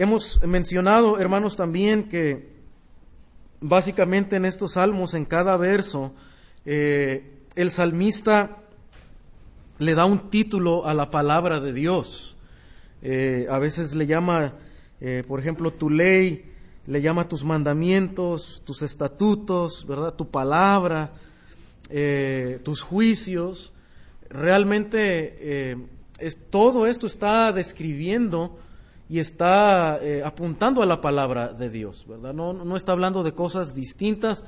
hemos mencionado, hermanos, también que básicamente en estos salmos, en cada verso, eh, el salmista le da un título a la palabra de Dios. Eh, a veces le llama, eh, por ejemplo, tu ley, le llama tus mandamientos, tus estatutos, ¿verdad? Tu palabra, tus juicios. Realmente es, todo esto está describiendo y está eh, apuntando a la palabra de Dios, ¿verdad? No, no está hablando de cosas distintas,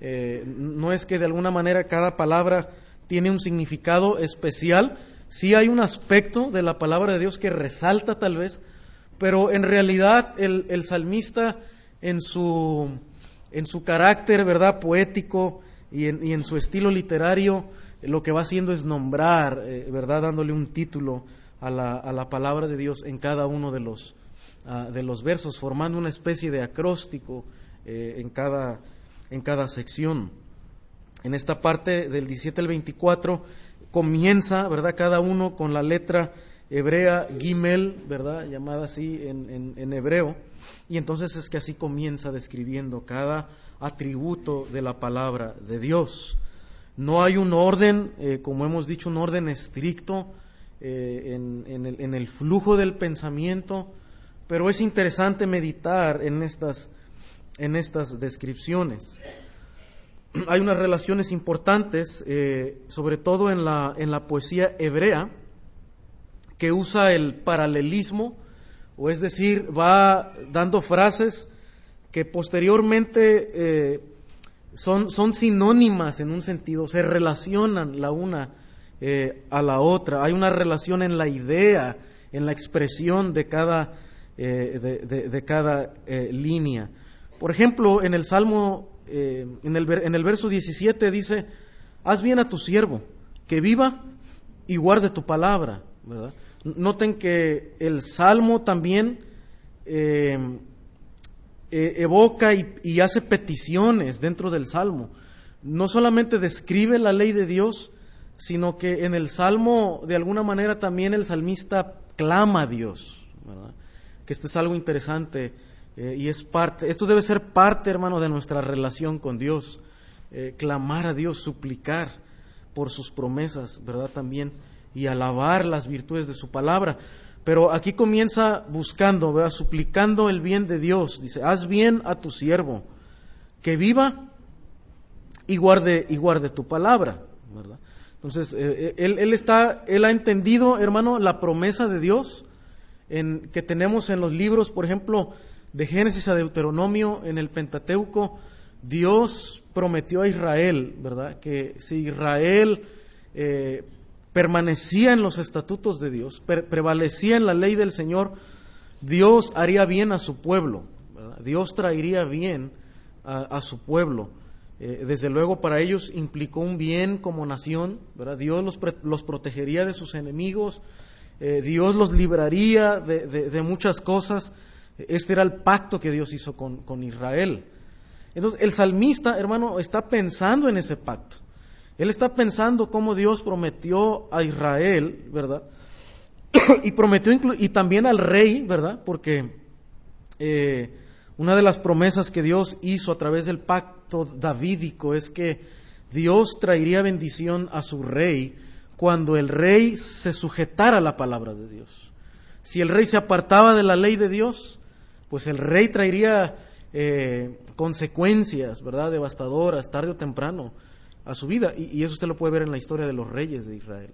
eh, no es que de alguna manera cada palabra tiene un significado especial, sí hay un aspecto de la palabra de Dios que resalta tal vez, pero en realidad el, el salmista en su, en su carácter, ¿verdad?, poético y en, y en su estilo literario, lo que va haciendo es nombrar, eh, ¿verdad?, dándole un título a la, a la palabra de Dios en cada uno de los, ah, de los versos, formando una especie de acróstico eh, en, cada, en cada sección. En esta parte del 17 al 24 comienza, ¿verdad? Cada uno con la letra hebrea Gimel, ¿verdad? Llamada así en, en, hebreo. Y entonces es que así comienza describiendo cada atributo de la palabra de Dios. No hay un orden, eh, como hemos dicho, un orden estricto eh, en, el, flujo del pensamiento, pero es interesante meditar en estas, en estas descripciones. Hay unas relaciones importantes, eh, sobre todo en la, en la poesía hebrea, que usa el paralelismo, o es decir, va dando frases que posteriormente eh, son, son sinónimas en un sentido, se relacionan la una eh, a la otra. Hay una relación en la idea, en la expresión de cada, eh, de, cada eh, línea. Por ejemplo, en el Salmo, en, el, en el verso 17 dice, haz bien a tu siervo, que viva y guarde tu palabra. Noten que el Salmo también evoca y, y, hace peticiones dentro del Salmo. No solamente describe la ley de Dios, sino que en el Salmo, de alguna manera, también el salmista clama a Dios, que esto es algo interesante eh, y es parte, esto debe ser parte, hermano, de nuestra relación con Dios, eh, clamar a Dios, suplicar por sus promesas, ¿verdad? También, y alabar las virtudes de su palabra. Pero aquí comienza buscando, ¿verdad? Suplicando el bien de Dios. Dice, haz bien a tu siervo, que viva y guarde, y guarde tu palabra, ¿verdad? Entonces, eh, eh, él, está, él ha entendido, hermano, la promesa de Dios en, que tenemos en los libros, por ejemplo, de Génesis a Deuteronomio, en el Pentateuco, Dios prometió a Israel, ¿verdad? Que si Israel eh, permanecía en los estatutos de Dios, prevalecía en la ley del Señor, Dios haría bien a su pueblo, Dios traería bien a su pueblo. Eh, desde luego para ellos implicó un bien como nación, ¿verdad? Dios los, los protegería de sus enemigos, eh, Dios los libraría de, muchas cosas. Este era el pacto que Dios hizo con, con Israel. Entonces, el salmista, hermano, está pensando en ese pacto. Él está pensando cómo Dios prometió a Israel, ¿verdad? y prometió y también al rey, ¿verdad? Porque eh, una de las promesas que Dios hizo a través del pacto davídico es que Dios traería bendición a su rey cuando el rey se sujetara a la palabra de Dios. Si el rey se apartaba de la ley de Dios, pues el rey traería eh, consecuencias, ¿verdad?, devastadoras, tarde o temprano, a su vida. Y, y, eso usted lo puede ver en la historia de los reyes de Israel.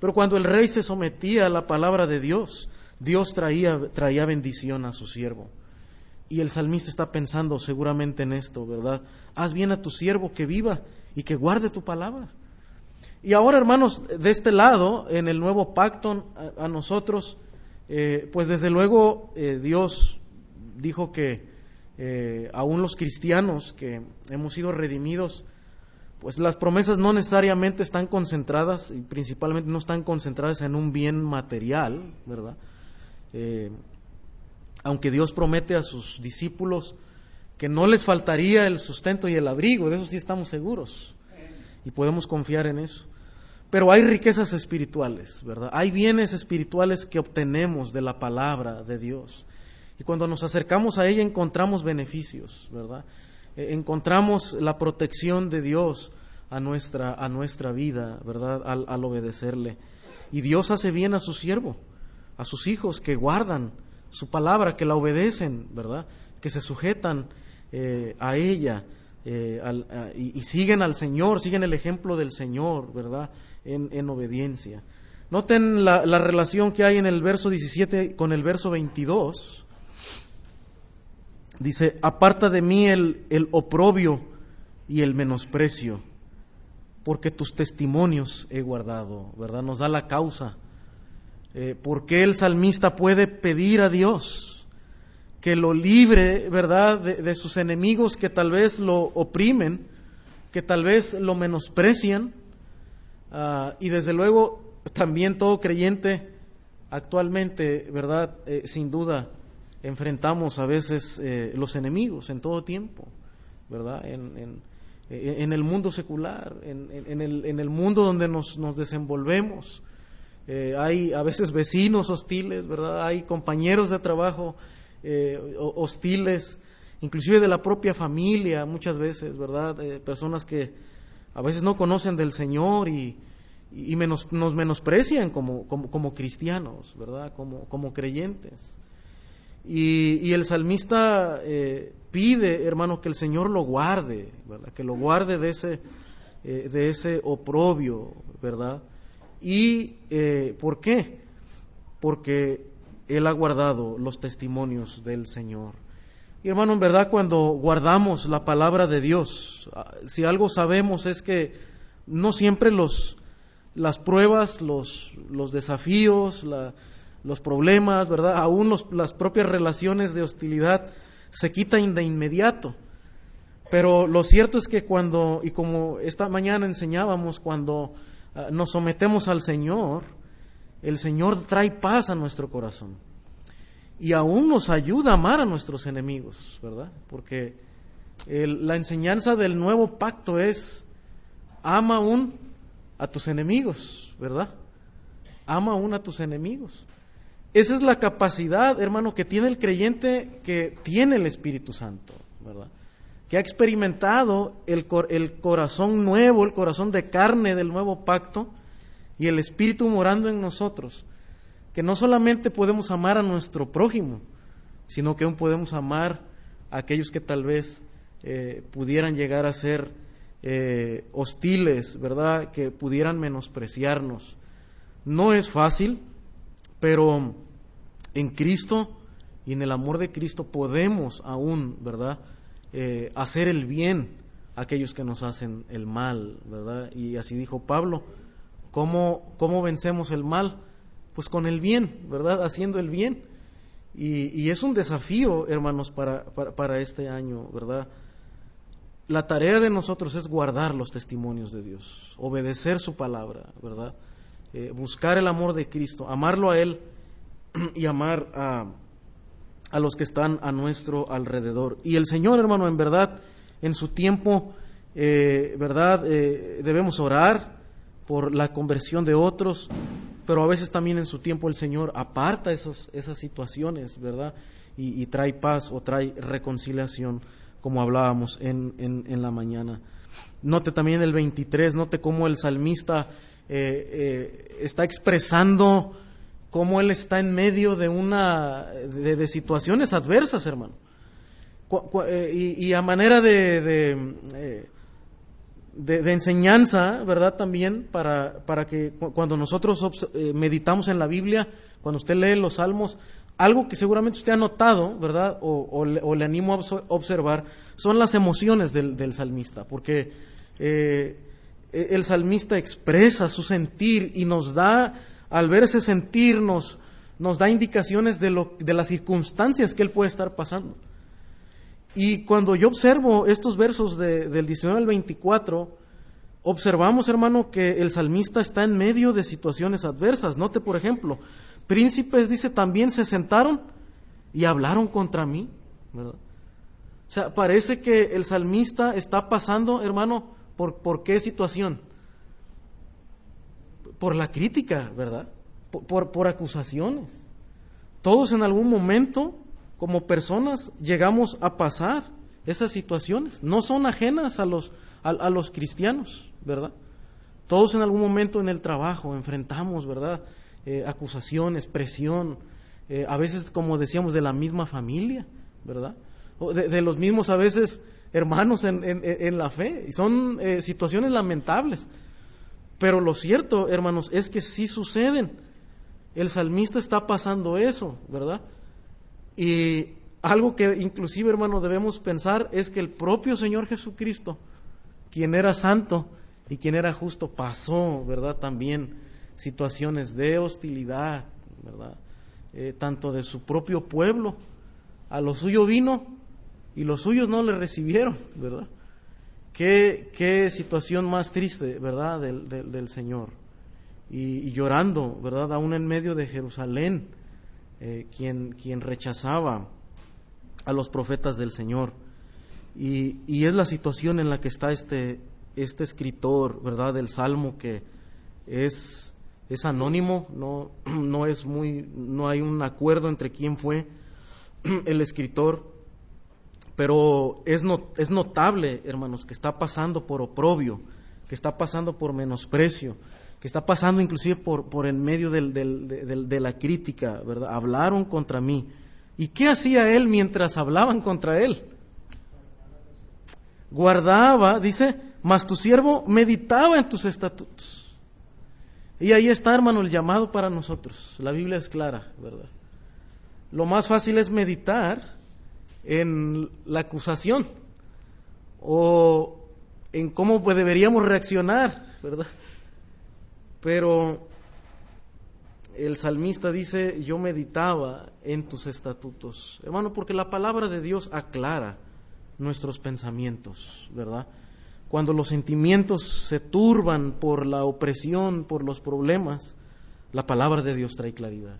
Pero cuando el rey se sometía a la palabra de Dios, Dios traía, traía bendición a su siervo. Y el salmista está pensando seguramente en esto, ¿verdad? Haz bien a tu siervo que viva y que guarde tu palabra. Y ahora, hermanos, de este lado, en el nuevo pacto a, nosotros, eh, pues desde luego eh, Dios dijo que eh, aún los cristianos que hemos sido redimidos, pues las promesas no necesariamente están concentradas y principalmente no están concentradas en un bien material, ¿verdad? Aunque Dios promete a sus discípulos que no les faltaría el sustento y el abrigo, de eso sí estamos seguros y podemos confiar en eso. Pero hay riquezas espirituales, ¿verdad? Hay bienes espirituales que obtenemos de la palabra de Dios. Y cuando nos acercamos a ella encontramos beneficios, ¿verdad? Eh, encontramos la protección de Dios a nuestra, a nuestra vida, ¿verdad? Al obedecerle. Y Dios hace bien a su siervo, a sus hijos que guardan su palabra, que la obedecen, ¿verdad? Que se sujetan eh, a ella eh, y, siguen al Señor, siguen el ejemplo del Señor, ¿verdad? En, en obediencia. Noten la, la, relación que hay en el verso 17 con el verso 22. Dice, aparta de mí el, el oprobio y el menosprecio, porque tus testimonios he guardado, ¿verdad? Nos da la causa. Eh, ¿Por qué el salmista puede pedir a Dios que lo libre, ¿verdad?, de, sus enemigos que tal vez lo oprimen, que tal vez lo menosprecian. Ah, y desde luego también todo creyente actualmente, ¿verdad?, eh, sin duda enfrentamos a veces eh, los enemigos en todo tiempo, ¿verdad? En, el mundo secular, en, el, mundo donde nos desenvolvemos. Eh, hay a veces vecinos hostiles, ¿verdad? Hay compañeros de trabajo eh, hostiles, inclusive de la propia familia muchas veces, ¿verdad? personas que a veces no conocen del Señor y, y nos menosprecian como, como, cristianos, ¿verdad? Como, como creyentes. Y, el salmista eh, pide, hermano, que el Señor lo guarde, ¿verdad? Que lo guarde de ese, eh, de ese oprobio, ¿verdad? ¿Y eh, por qué? Porque Él ha guardado los testimonios del Señor. Y hermano, en verdad, cuando guardamos la palabra de Dios, ah, si algo sabemos es que no siempre los, las pruebas, los, los desafíos, los problemas, ¿verdad? Aún las propias relaciones de hostilidad se quitan de inmediato. Pero lo cierto es que cuando, y como esta mañana enseñábamos, cuando nos sometemos al Señor, el Señor trae paz a nuestro corazón. Y aún nos ayuda a amar a nuestros enemigos, ¿verdad? Porque la enseñanza del nuevo pacto es, ama aún a tus enemigos, ¿verdad? Ama aún a tus enemigos. Esa es la capacidad, hermano, que tiene el creyente que tiene el Espíritu Santo, ¿verdad? Que ha experimentado el, el corazón nuevo, el corazón de carne del nuevo pacto y el Espíritu morando en nosotros. Que no solamente podemos amar a nuestro prójimo, sino que aún podemos amar a aquellos que tal vez eh, pudieran llegar a ser eh, hostiles, ¿verdad? Que pudieran menospreciarnos. No es fácil, pero en Cristo y en el amor de Cristo podemos aún, ¿verdad?, eh, hacer el bien a aquellos que nos hacen el mal, ¿verdad? Y así dijo Pablo, ¿cómo, cómo vencemos el mal? Pues con el bien, ¿verdad? Haciendo el bien. Y, es un desafío, hermanos, para, para, este año, ¿verdad? La tarea de nosotros es guardar los testimonios de Dios, obedecer su palabra, ¿verdad? Eh, buscar el amor de Cristo, amarlo a Él y amar a, a los que están a nuestro alrededor. Y el Señor, hermano, en verdad, en su tiempo, eh, ¿verdad? Eh, debemos orar por la conversión de otros, pero a veces también en su tiempo el Señor aparta esos, esas situaciones, ¿verdad? Y, trae paz o trae reconciliación, como hablábamos en, en, la mañana. Note también el 23, note cómo el salmista eh, está expresando cómo él está en medio de una de, situaciones adversas, hermano. Eh, y, a manera de, eh, de, de, enseñanza, ¿verdad? También para, para que cuando nosotros eh, meditamos en la Biblia, cuando usted lee los salmos, algo que seguramente usted ha notado, ¿verdad? O, le, animo a observar, son las emociones del, del salmista, porque e, el salmista expresa su sentir y nos da al ver ese sentir nos, da indicaciones de, lo, de las circunstancias que él puede estar pasando. Y cuando yo observo estos versos del 19 al 24, observamos, hermano, que el salmista está en medio de situaciones adversas. Note, por ejemplo, príncipes, dice, también se sentaron y hablaron contra mí. O sea, parece que el salmista está pasando, hermano, ¿por, por qué situación? Por la crítica, ¿verdad? Por, por, acusaciones. Todos en algún momento como personas llegamos a pasar esas situaciones. No son ajenas a los, a, los cristianos, ¿verdad? Todos en algún momento en el trabajo enfrentamos, ¿verdad? Eh, acusaciones, presión, eh, a veces, como decíamos, de la misma familia, ¿verdad? O de, los mismos, a veces, hermanos en, en, la fe. Y son eh, situaciones lamentables. Pero lo cierto, hermanos, es que sí suceden. El salmista está pasando eso, ¿verdad? Y algo que inclusive, hermanos, debemos pensar es que el propio Señor Jesucristo, quien era santo y quien era justo, pasó, ¿verdad? También situaciones de hostilidad, ¿verdad? Eh, tanto de su propio pueblo, a lo suyo vino y los suyos no le recibieron, ¿verdad? Qué, qué situación más triste, ¿verdad? Del, del, Señor. Y, llorando, ¿verdad? Aún en medio de Jerusalén, eh, quien, quien rechazaba a los profetas del Señor. Y, y, es la situación en la que está este, este escritor, ¿verdad? Del Salmo que es es anónimo, no, no es muy, no hay un acuerdo entre quién fue el escritor, pero es, es notable, hermanos, que está pasando por oprobio, que está pasando por menosprecio, que está pasando inclusive por, por en medio del, de la crítica, ¿verdad? Hablaron contra mí. ¿Y qué hacía él mientras hablaban contra él? Guardaba, dice, mas tu siervo meditaba en tus estatutos. Y ahí está, hermano, el llamado para nosotros. La Biblia es clara, ¿verdad? Lo más fácil es meditar en la acusación o en cómo pues, deberíamos reaccionar, ¿verdad? Pero el salmista dice, yo meditaba en tus estatutos. Hermano, porque la palabra de Dios aclara nuestros pensamientos, ¿verdad? cuando los sentimientos se turban por la opresión, por los problemas, la palabra de Dios trae claridad.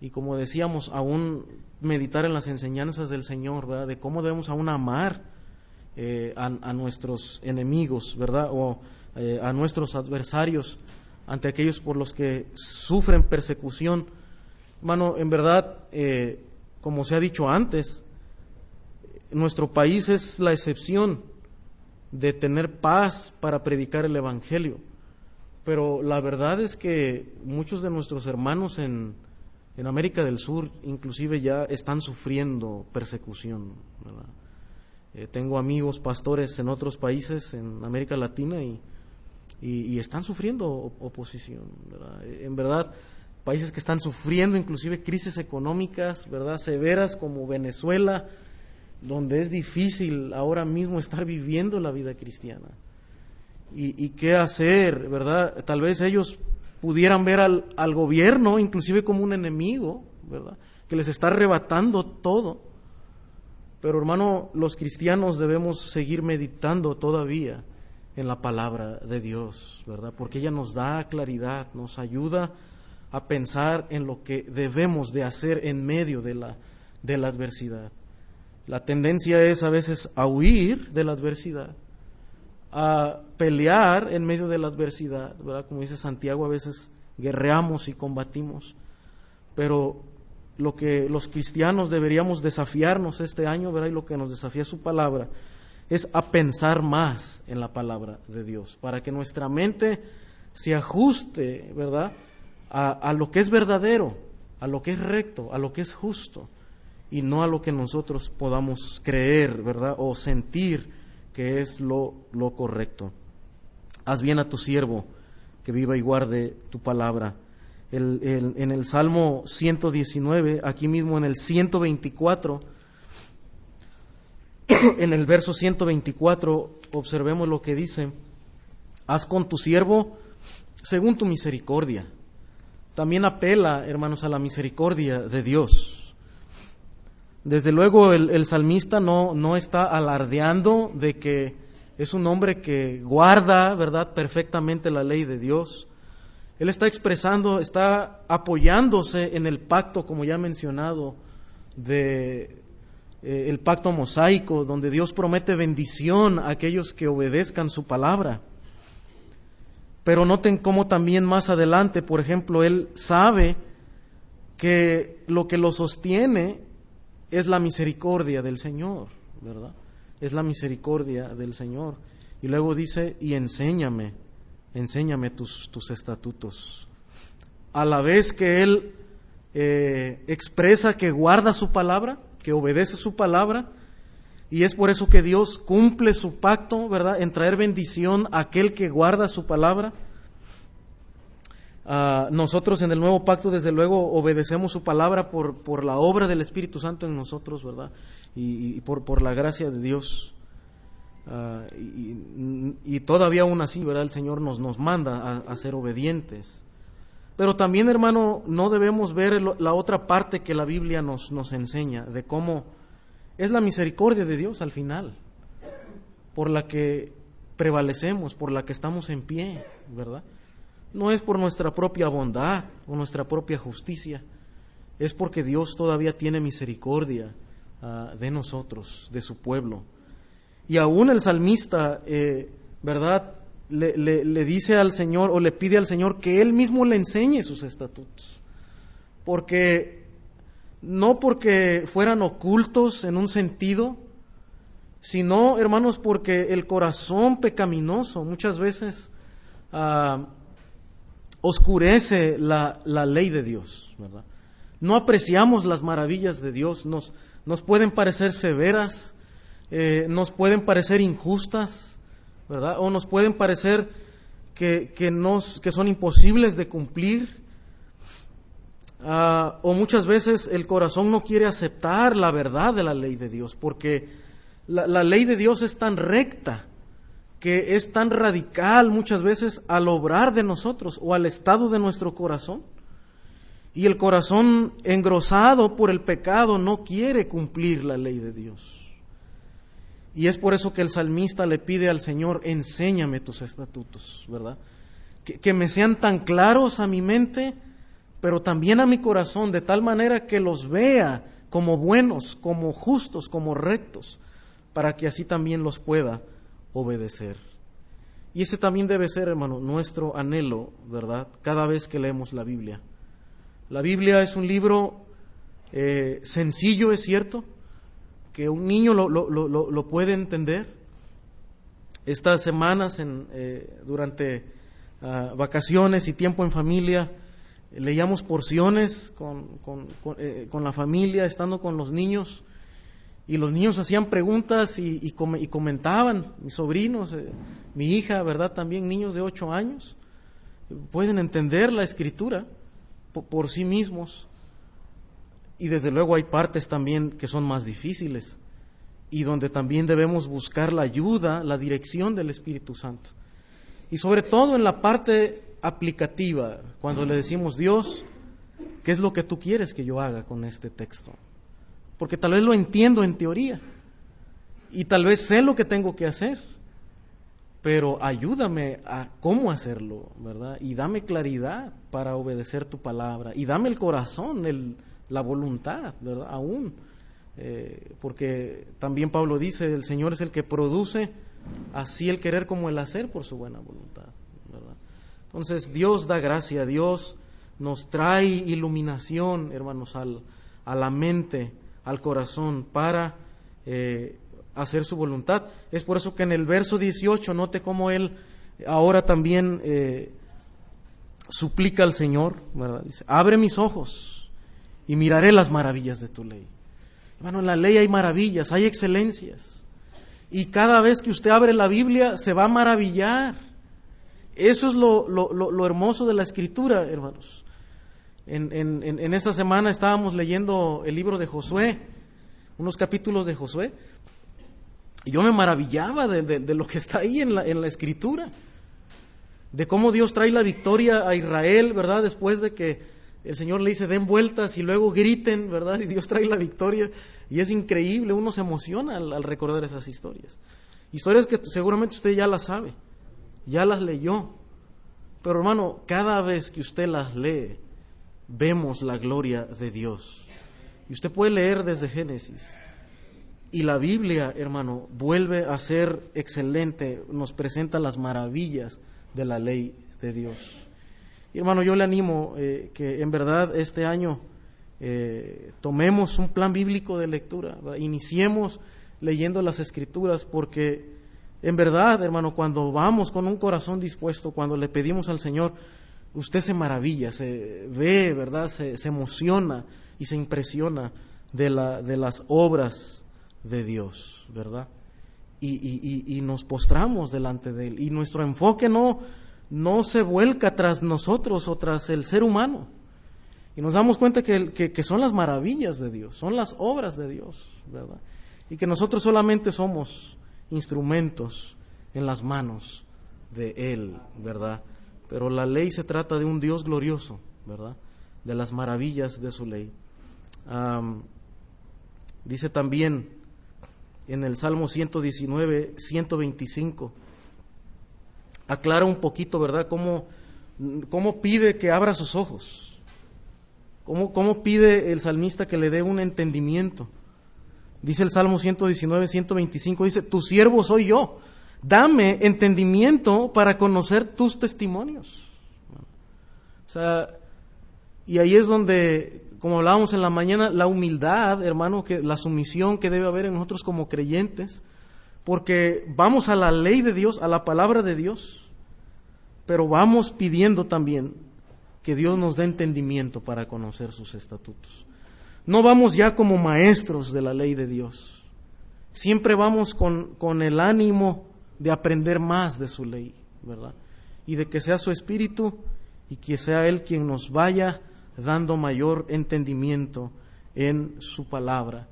Y como decíamos, aún meditar en las enseñanzas del Señor, ¿verdad? De cómo debemos aún amar eh, a, nuestros enemigos, ¿verdad? O eh, a nuestros adversarios, ante aquellos por los que sufren persecución. Hermano, en verdad, eh, como se ha dicho antes, nuestro país es la excepción de tener paz para predicar el Evangelio. Pero la verdad es que muchos de nuestros hermanos en, en América del Sur inclusive ya están sufriendo persecución. Eh, tengo amigos pastores en otros países, en América Latina, y, y, están sufriendo oposición. Eh, en verdad, países que están sufriendo inclusive crisis económicas, ¿verdad? Severas como Venezuela, donde es difícil ahora mismo estar viviendo la vida cristiana. Y, qué hacer, ¿verdad? Tal vez ellos pudieran ver al, al, gobierno inclusive como un enemigo, ¿verdad? Que les está arrebatando todo. Pero hermano, los cristianos debemos seguir meditando todavía en la palabra de Dios, ¿verdad? Porque ella nos da claridad, nos ayuda a pensar en lo que debemos de hacer en medio de la, de la adversidad. La tendencia es a veces a huir de la adversidad, a pelear en medio de la adversidad, ¿verdad? Como dice Santiago, a veces guerreamos y combatimos, pero lo que los cristianos deberíamos desafiarnos este año, ¿verdad? Y lo que nos desafía su palabra es a pensar más en la palabra de Dios, para que nuestra mente se ajuste, ¿verdad? A, a lo que es verdadero, a lo que es recto, a lo que es justo y no a lo que nosotros podamos creer, ¿verdad? O sentir que es lo, lo correcto. Haz bien a tu siervo, que viva y guarde tu palabra. en el Salmo 119, aquí mismo en el 124, en el verso 124, observemos lo que dice, haz con tu siervo según tu misericordia. También apela, hermanos, a la misericordia de Dios. Desde luego el, salmista no, no, está alardeando de que es un hombre que guarda, ¿verdad?, perfectamente la ley de Dios. Él está expresando, está apoyándose en el pacto, como ya he mencionado, de eh, el pacto mosaico, donde Dios promete bendición a aquellos que obedezcan su palabra. Pero noten cómo también más adelante, por ejemplo, él sabe que lo que lo sostiene es la misericordia del Señor, ¿verdad? Es la misericordia del Señor. Y luego dice, y enséñame, enséñame tus, tus estatutos. A la vez que Él eh, expresa que guarda su palabra, que obedece su palabra, y es por eso que Dios cumple su pacto, ¿verdad?, en traer bendición a aquel que guarda su palabra. Ah, nosotros en el nuevo pacto, desde luego, obedecemos su palabra por, por la obra del Espíritu Santo en nosotros, ¿verdad? Y, por, por, la gracia de Dios. Ah, y, todavía aún así, ¿verdad? El Señor nos, nos manda a, ser obedientes. Pero también, hermano, no debemos ver la otra parte que la Biblia nos, nos enseña, de cómo es la misericordia de Dios al final, por la que prevalecemos, por la que estamos en pie, ¿verdad? No es por nuestra propia bondad o nuestra propia justicia, es porque Dios todavía tiene misericordia ah, de nosotros, de su pueblo. Y aún el salmista, eh, ¿verdad? Le, le, dice al Señor o le pide al Señor que Él mismo le enseñe sus estatutos. Porque no porque fueran ocultos en un sentido, sino, hermanos, porque el corazón pecaminoso muchas veces ah, oscurece la, ley de Dios, ¿verdad? No apreciamos las maravillas de Dios, nos, nos pueden parecer severas, eh, nos pueden parecer injustas, ¿verdad? O nos pueden parecer que, que, que son imposibles de cumplir. Ah, o muchas veces el corazón no quiere aceptar la verdad de la ley de Dios, porque la, ley de Dios es tan recta, que es tan radical muchas veces al obrar de nosotros o al estado de nuestro corazón. Y el corazón engrosado por el pecado no quiere cumplir la ley de Dios. Y es por eso que el salmista le pide al Señor, enséñame tus estatutos, ¿verdad? Que, que me sean tan claros a mi mente pero también a mi corazón, de tal manera que los vea como buenos, como justos, como rectos, para que así también los pueda obedecer. Y ese también debe ser, hermano, nuestro anhelo, ¿verdad? Cada vez que leemos la Biblia. La Biblia es un libro eh, sencillo, es cierto, que un niño lo, lo, puede entender. Estas semanas, en, eh, durante ah, vacaciones y tiempo en familia, leíamos porciones eh, con, la familia, estando con los niños, y los niños hacían preguntas y, comentaban, mis sobrinos, eh, mi hija, ¿verdad? También niños de ocho años, pueden entender la escritura por, sí mismos. Y desde luego hay partes también que son más difíciles y donde también debemos buscar la ayuda, la dirección del Espíritu Santo. Y sobre todo en la parte aplicativa cuando le decimos, Dios, ¿qué es lo que tú quieres que yo haga con este texto? Porque tal vez lo entiendo en teoría y tal vez sé lo que tengo que hacer, pero ayúdame a cómo hacerlo, ¿verdad? Y dame claridad para obedecer tu palabra y dame el corazón, el, la voluntad, ¿verdad? Aún, eh, porque también Pablo dice, el Señor es el que produce así el querer como el hacer por su buena voluntad. Entonces Dios da gracia, Dios nos trae iluminación, hermanos, al, a la mente, al corazón, para eh, hacer su voluntad. Es por eso que en el verso 18, note cómo Él ahora también eh, suplica al Señor, Dice, abre mis ojos y miraré las maravillas de tu ley. Hermano, en la ley hay maravillas, hay excelencias. Y cada vez que usted abre la Biblia se va a maravillar eso es lo, hermoso de la escritura, hermanos. En, esta semana estábamos leyendo el libro de Josué, unos capítulos de Josué, y yo me maravillaba de, lo que está ahí en la, en la escritura, de cómo Dios trae la victoria a Israel, ¿verdad? Después de que el Señor le dice den vueltas y luego griten, ¿verdad? Y Dios trae la victoria. Y es increíble, uno se emociona al recordar esas historias. Historias que seguramente usted ya las sabe ya las leyó. Pero hermano, cada vez que usted las lee, vemos la gloria de Dios. Y usted puede leer desde Génesis. Y la Biblia, hermano, vuelve a ser excelente, nos presenta las maravillas de la ley de Dios. Y hermano, yo le animo eh, que en verdad este año eh, tomemos un plan bíblico de lectura, iniciemos leyendo las escrituras, porque en verdad, hermano, cuando vamos con un corazón dispuesto, cuando le pedimos al Señor, usted se maravilla, se ve, ¿verdad? Se, emociona y se impresiona de, la, de las obras de Dios, ¿verdad? Y, y, nos postramos delante de Él. Y nuestro enfoque no, no se vuelca tras nosotros o tras el ser humano y nos damos cuenta que, son las maravillas de Dios, son las obras de Dios, ¿verdad? Y que nosotros solamente somos instrumentos en las manos de Él, ¿verdad? Pero la ley se trata de un Dios glorioso, ¿verdad? De las maravillas de su ley. dice también en el Salmo 119, 125, aclara un poquito, ¿verdad? Cómo, cómo pide que abra sus ojos, ¿Cómo, pide el salmista que le dé un entendimiento? Dice el Salmo 119, 125, dice, tu siervo soy yo, dame entendimiento para conocer tus testimonios. O sea, y ahí es donde, como hablábamos en la mañana, la humildad, hermano, que la sumisión que debe haber en nosotros como creyentes, porque vamos a la ley de Dios, a la palabra de Dios, pero vamos pidiendo también que Dios nos dé entendimiento para conocer sus estatutos. No vamos ya como maestros de la ley de Dios. Siempre vamos con, con el ánimo de aprender más de su ley, ¿verdad? Y de que sea su espíritu y que sea Él quien nos vaya dando mayor entendimiento en su palabra.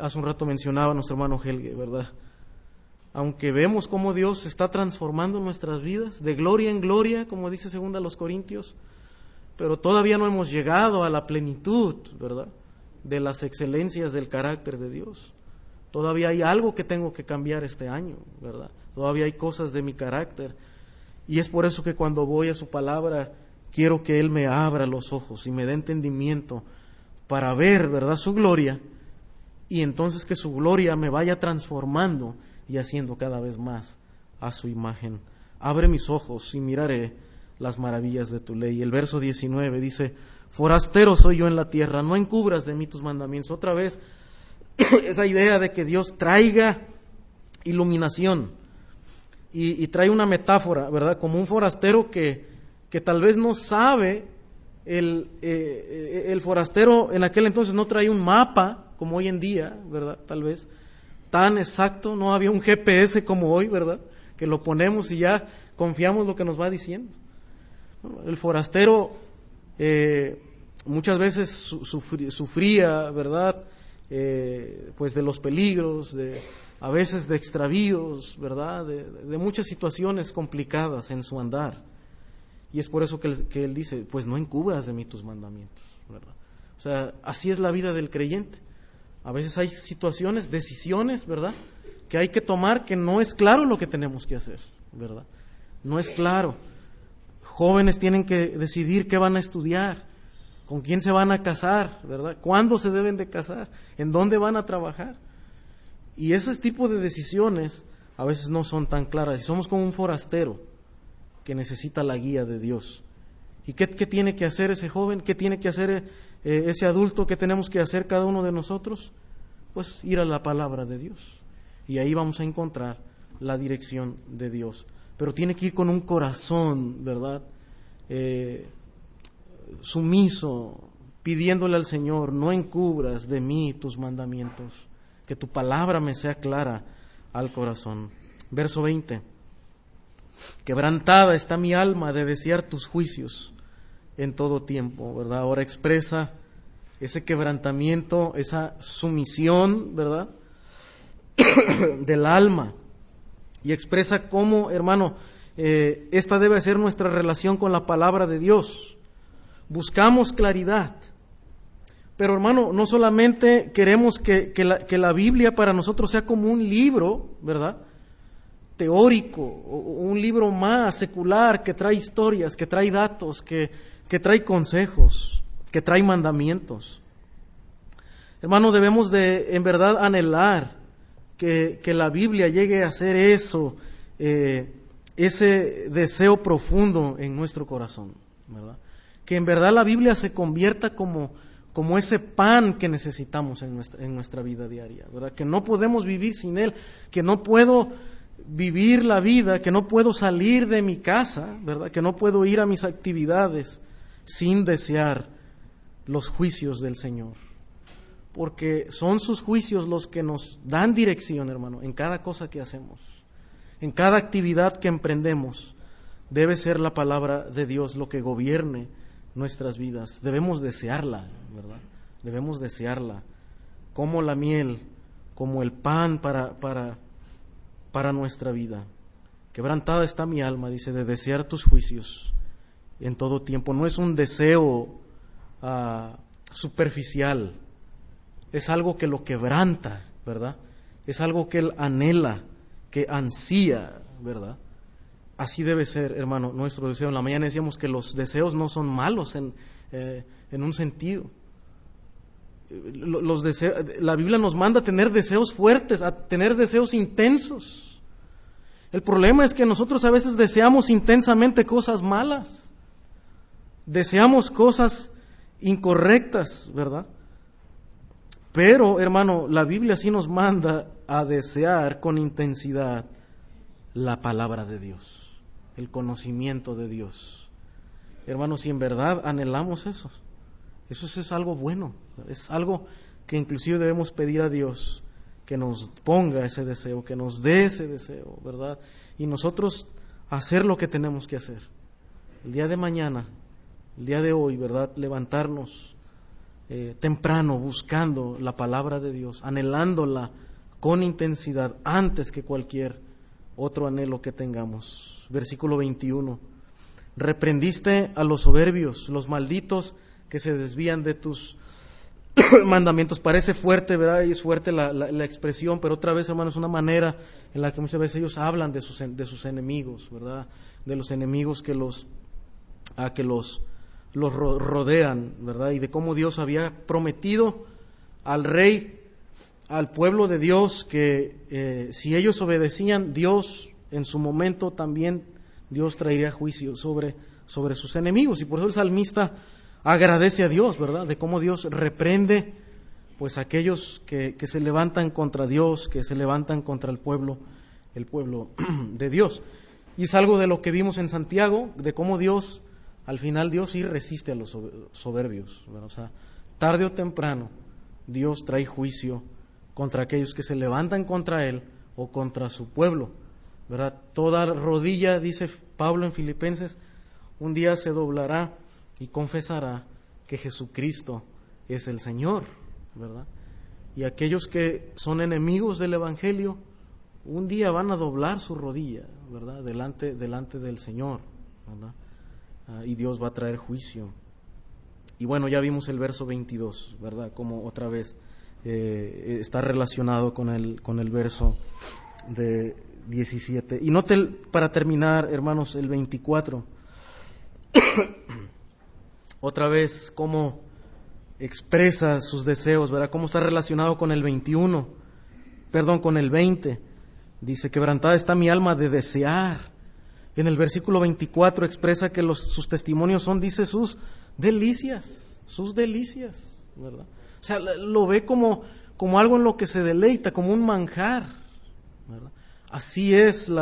Hace un rato mencionaba nuestro hermano Helge, ¿verdad? Aunque vemos cómo Dios está transformando nuestras vidas de gloria en gloria, como dice segunda los Corintios, pero todavía no hemos llegado a la plenitud, ¿verdad? De las excelencias del carácter de Dios. Todavía hay algo que tengo que cambiar este año, ¿verdad? Todavía hay cosas de mi carácter. Y es por eso que cuando voy a su palabra, quiero que Él me abra los ojos y me dé entendimiento para ver, ¿verdad?, su gloria. Y entonces que su gloria me vaya transformando y haciendo cada vez más a su imagen. Abre mis ojos y miraré las maravillas de tu ley. El verso 19 dice, forastero soy yo en la tierra, no encubras de mí tus mandamientos. Otra vez, esa idea de que Dios traiga iluminación y, trae una metáfora, ¿verdad? Como un forastero que, que tal vez no sabe, el, eh, el forastero en aquel entonces no traía un mapa como hoy en día, ¿verdad? Tal vez tan exacto, no había un GPS como hoy, ¿verdad? Que lo ponemos y ya confiamos lo que nos va diciendo. El forastero eh, muchas veces sufría, ¿verdad? Eh, pues de los peligros, de, a veces de extravíos, ¿verdad? De, muchas situaciones complicadas en su andar. Y es por eso que él, que él, dice, pues no encubras de mí tus mandamientos, ¿verdad? O sea, así es la vida del creyente. A veces hay situaciones, decisiones, ¿verdad? Que hay que tomar que no es claro lo que tenemos que hacer, ¿verdad? No es claro. Jóvenes tienen que decidir qué van a estudiar, con quién se van a casar, ¿verdad? ¿Cuándo se deben de casar? ¿En dónde van a trabajar? Y ese tipo de decisiones a veces no son tan claras. Y somos como un forastero que necesita la guía de Dios. ¿Y qué, tiene que hacer ese joven? ¿Qué tiene que hacer eh, ese adulto? ¿Qué tenemos que hacer cada uno de nosotros? Pues ir a la palabra de Dios. Y ahí vamos a encontrar la dirección de Dios pero tiene que ir con un corazón, ¿verdad? Eh, sumiso, pidiéndole al Señor, no encubras de mí tus mandamientos, que tu palabra me sea clara al corazón. Verso 20. Quebrantada está mi alma de desear tus juicios en todo tiempo, ¿verdad? Ahora expresa ese quebrantamiento, esa sumisión, ¿verdad? del alma y expresa cómo, hermano, eh, esta debe ser nuestra relación con la palabra de Dios. Buscamos claridad. Pero hermano, no solamente queremos que, la, que la Biblia para nosotros sea como un libro, ¿verdad? Teórico, o un libro más secular que trae historias, que trae datos, que, que trae consejos, que trae mandamientos. Hermano, debemos de en verdad anhelar que, la Biblia llegue a ser eso, eh, ese deseo profundo en nuestro corazón, ¿verdad? Que en verdad la Biblia se convierta como, como ese pan que necesitamos en nuestra, vida diaria, ¿verdad? Que no podemos vivir sin Él, que no puedo vivir la vida, que no puedo salir de mi casa, ¿verdad? Que no puedo ir a mis actividades sin desear los juicios del Señor. Porque son sus juicios los que nos dan dirección, hermano, en cada cosa que hacemos, en cada actividad que emprendemos. Debe ser la palabra de Dios lo que gobierne nuestras vidas. Debemos desearla, Debemos desearla. Como la miel, como el pan para, para, para nuestra vida. Quebrantada está mi alma, dice, de desear tus juicios en todo tiempo. No es un deseo ah, superficial, es algo que lo quebranta, ¿verdad? Es algo que él anhela, que ansía, ¿verdad? Así debe ser, hermano, nuestro deseo. En la mañana decíamos que los deseos no son malos en, eh, en un sentido. Los deseos, la Biblia nos manda a tener deseos fuertes, a tener deseos intensos. El problema es que nosotros a veces deseamos intensamente cosas malas. Deseamos cosas incorrectas, ¿verdad? Pero, hermano, la Biblia sí nos manda a desear con intensidad la palabra de Dios el conocimiento de Dios. Hermanos, si en verdad anhelamos eso, eso es algo bueno, es algo que inclusive debemos pedir a Dios que nos ponga ese deseo, que nos dé ese deseo, ¿verdad? Y nosotros hacer lo que tenemos que hacer. El día de mañana, el día de hoy, ¿verdad? Levantarnos eh, temprano buscando la palabra de Dios, anhelándola con intensidad antes que cualquier otro anhelo que tengamos versículo 21. Reprendiste a los soberbios, los malditos que se desvían de tus mandamientos. Parece fuerte, ¿verdad? Y es fuerte la, la, expresión, pero otra vez, hermano, es una manera en la que muchas veces ellos hablan de sus, de sus enemigos, ¿verdad? De los enemigos que los, a que los, los rodean, ¿verdad? Y de cómo Dios había prometido al rey, al pueblo de Dios, que eh, si ellos obedecían, Dios en su momento también Dios traería juicio sobre, sobre sus enemigos. Y por eso el salmista agradece a Dios, ¿verdad? De cómo Dios reprende pues aquellos que, que se levantan contra Dios, que se levantan contra el pueblo, el pueblo de Dios. Y es algo de lo que vimos en Santiago, de cómo Dios, al final Dios sí resiste a los soberbios. O sea, tarde o temprano, Dios trae juicio contra aquellos que se levantan contra Él o contra su pueblo. ¿verdad? Toda rodilla, dice Pablo en Filipenses, un día se doblará y confesará que Jesucristo es el Señor, ¿verdad? Y aquellos que son enemigos del Evangelio, un día van a doblar su rodilla, ¿verdad? Delante, delante del Señor, ¿verdad? Ah, y Dios va a traer juicio. Y bueno, ya vimos el verso 22, ¿verdad? Como otra vez eh, está relacionado con el, con el verso de, 17. Y note para terminar, hermanos, el 24. Otra vez, cómo expresa sus deseos, ¿verdad? Cómo está relacionado con el 21, perdón, con el 20. Dice, quebrantada está mi alma de desear. En el versículo 24 expresa que sus testimonios son, dice, sus delicias, sus delicias, ¿verdad? O sea, lo ve como, como algo en lo que se deleita, como un manjar, ¿verdad? Así es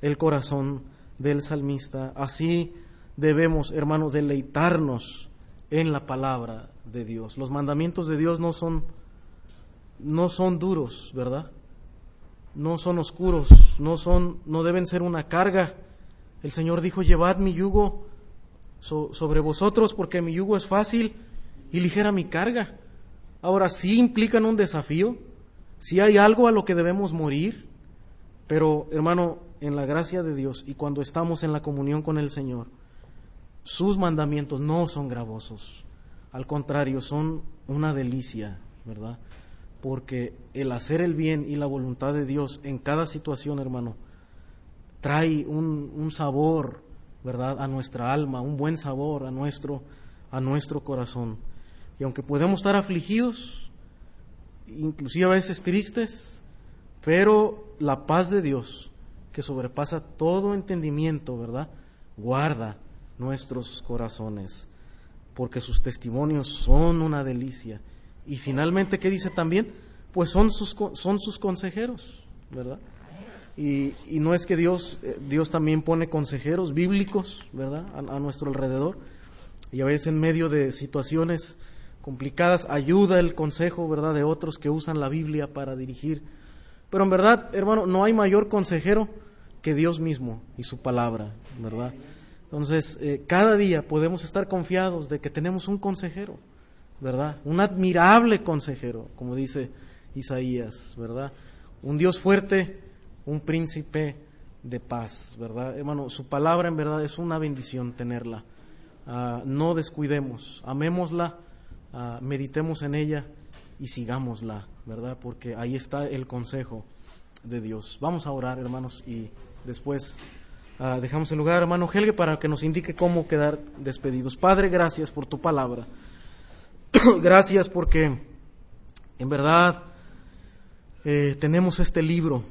el corazón del salmista. Así debemos, hermanos, deleitarnos en la palabra de Dios. Los mandamientos de Dios no son, no son duros, ¿verdad? No son oscuros, no son, no deben ser una carga. El Señor dijo: llevad mi yugo sobre vosotros, porque mi yugo es fácil y ligera mi carga. Ahora sí implican un desafío. Si hay algo a lo que debemos morir, pero, hermano, en la gracia de Dios y cuando estamos en la comunión con el Señor, sus mandamientos no son gravosos. Al contrario, son una delicia, ¿verdad? Porque el hacer el bien y la voluntad de Dios en cada situación, hermano, trae un, sabor, ¿verdad? A nuestra alma, un buen sabor a nuestro, a nuestro corazón. Y aunque podemos estar afligidos, inclusive a veces tristes, pero la paz de Dios, que sobrepasa todo entendimiento, ¿verdad? Guarda nuestros corazones. porque sus testimonios son una delicia. Y finalmente, ¿qué dice también? Pues son sus, son sus consejeros, ¿verdad? Y, no es que Dios, eh, Dios también pone consejeros bíblicos, ¿verdad?, a, nuestro alrededor. Y a veces en medio de situaciones complicadas ayuda el consejo, ¿verdad?, de otros que usan la Biblia para dirigir. Pero en verdad, hermano, no hay mayor consejero que Dios mismo y su palabra, ¿verdad? Entonces, eh, cada día podemos estar confiados de que tenemos un consejero, ¿verdad? Un admirable consejero, como dice Isaías, ¿verdad? Un Dios fuerte, un príncipe de paz, ¿verdad? Hermano, su palabra en verdad es una bendición tenerla. Ah, no descuidemos, amémosla, ah, meditemos en ella y sigámosla, ¿verdad? Porque ahí está el consejo de Dios. Vamos a orar, hermanos, y después ah, dejamos el lugar, hermano Helge, para que nos indique cómo quedar despedidos. Padre, gracias por tu palabra. gracias porque en verdad eh, tenemos este libro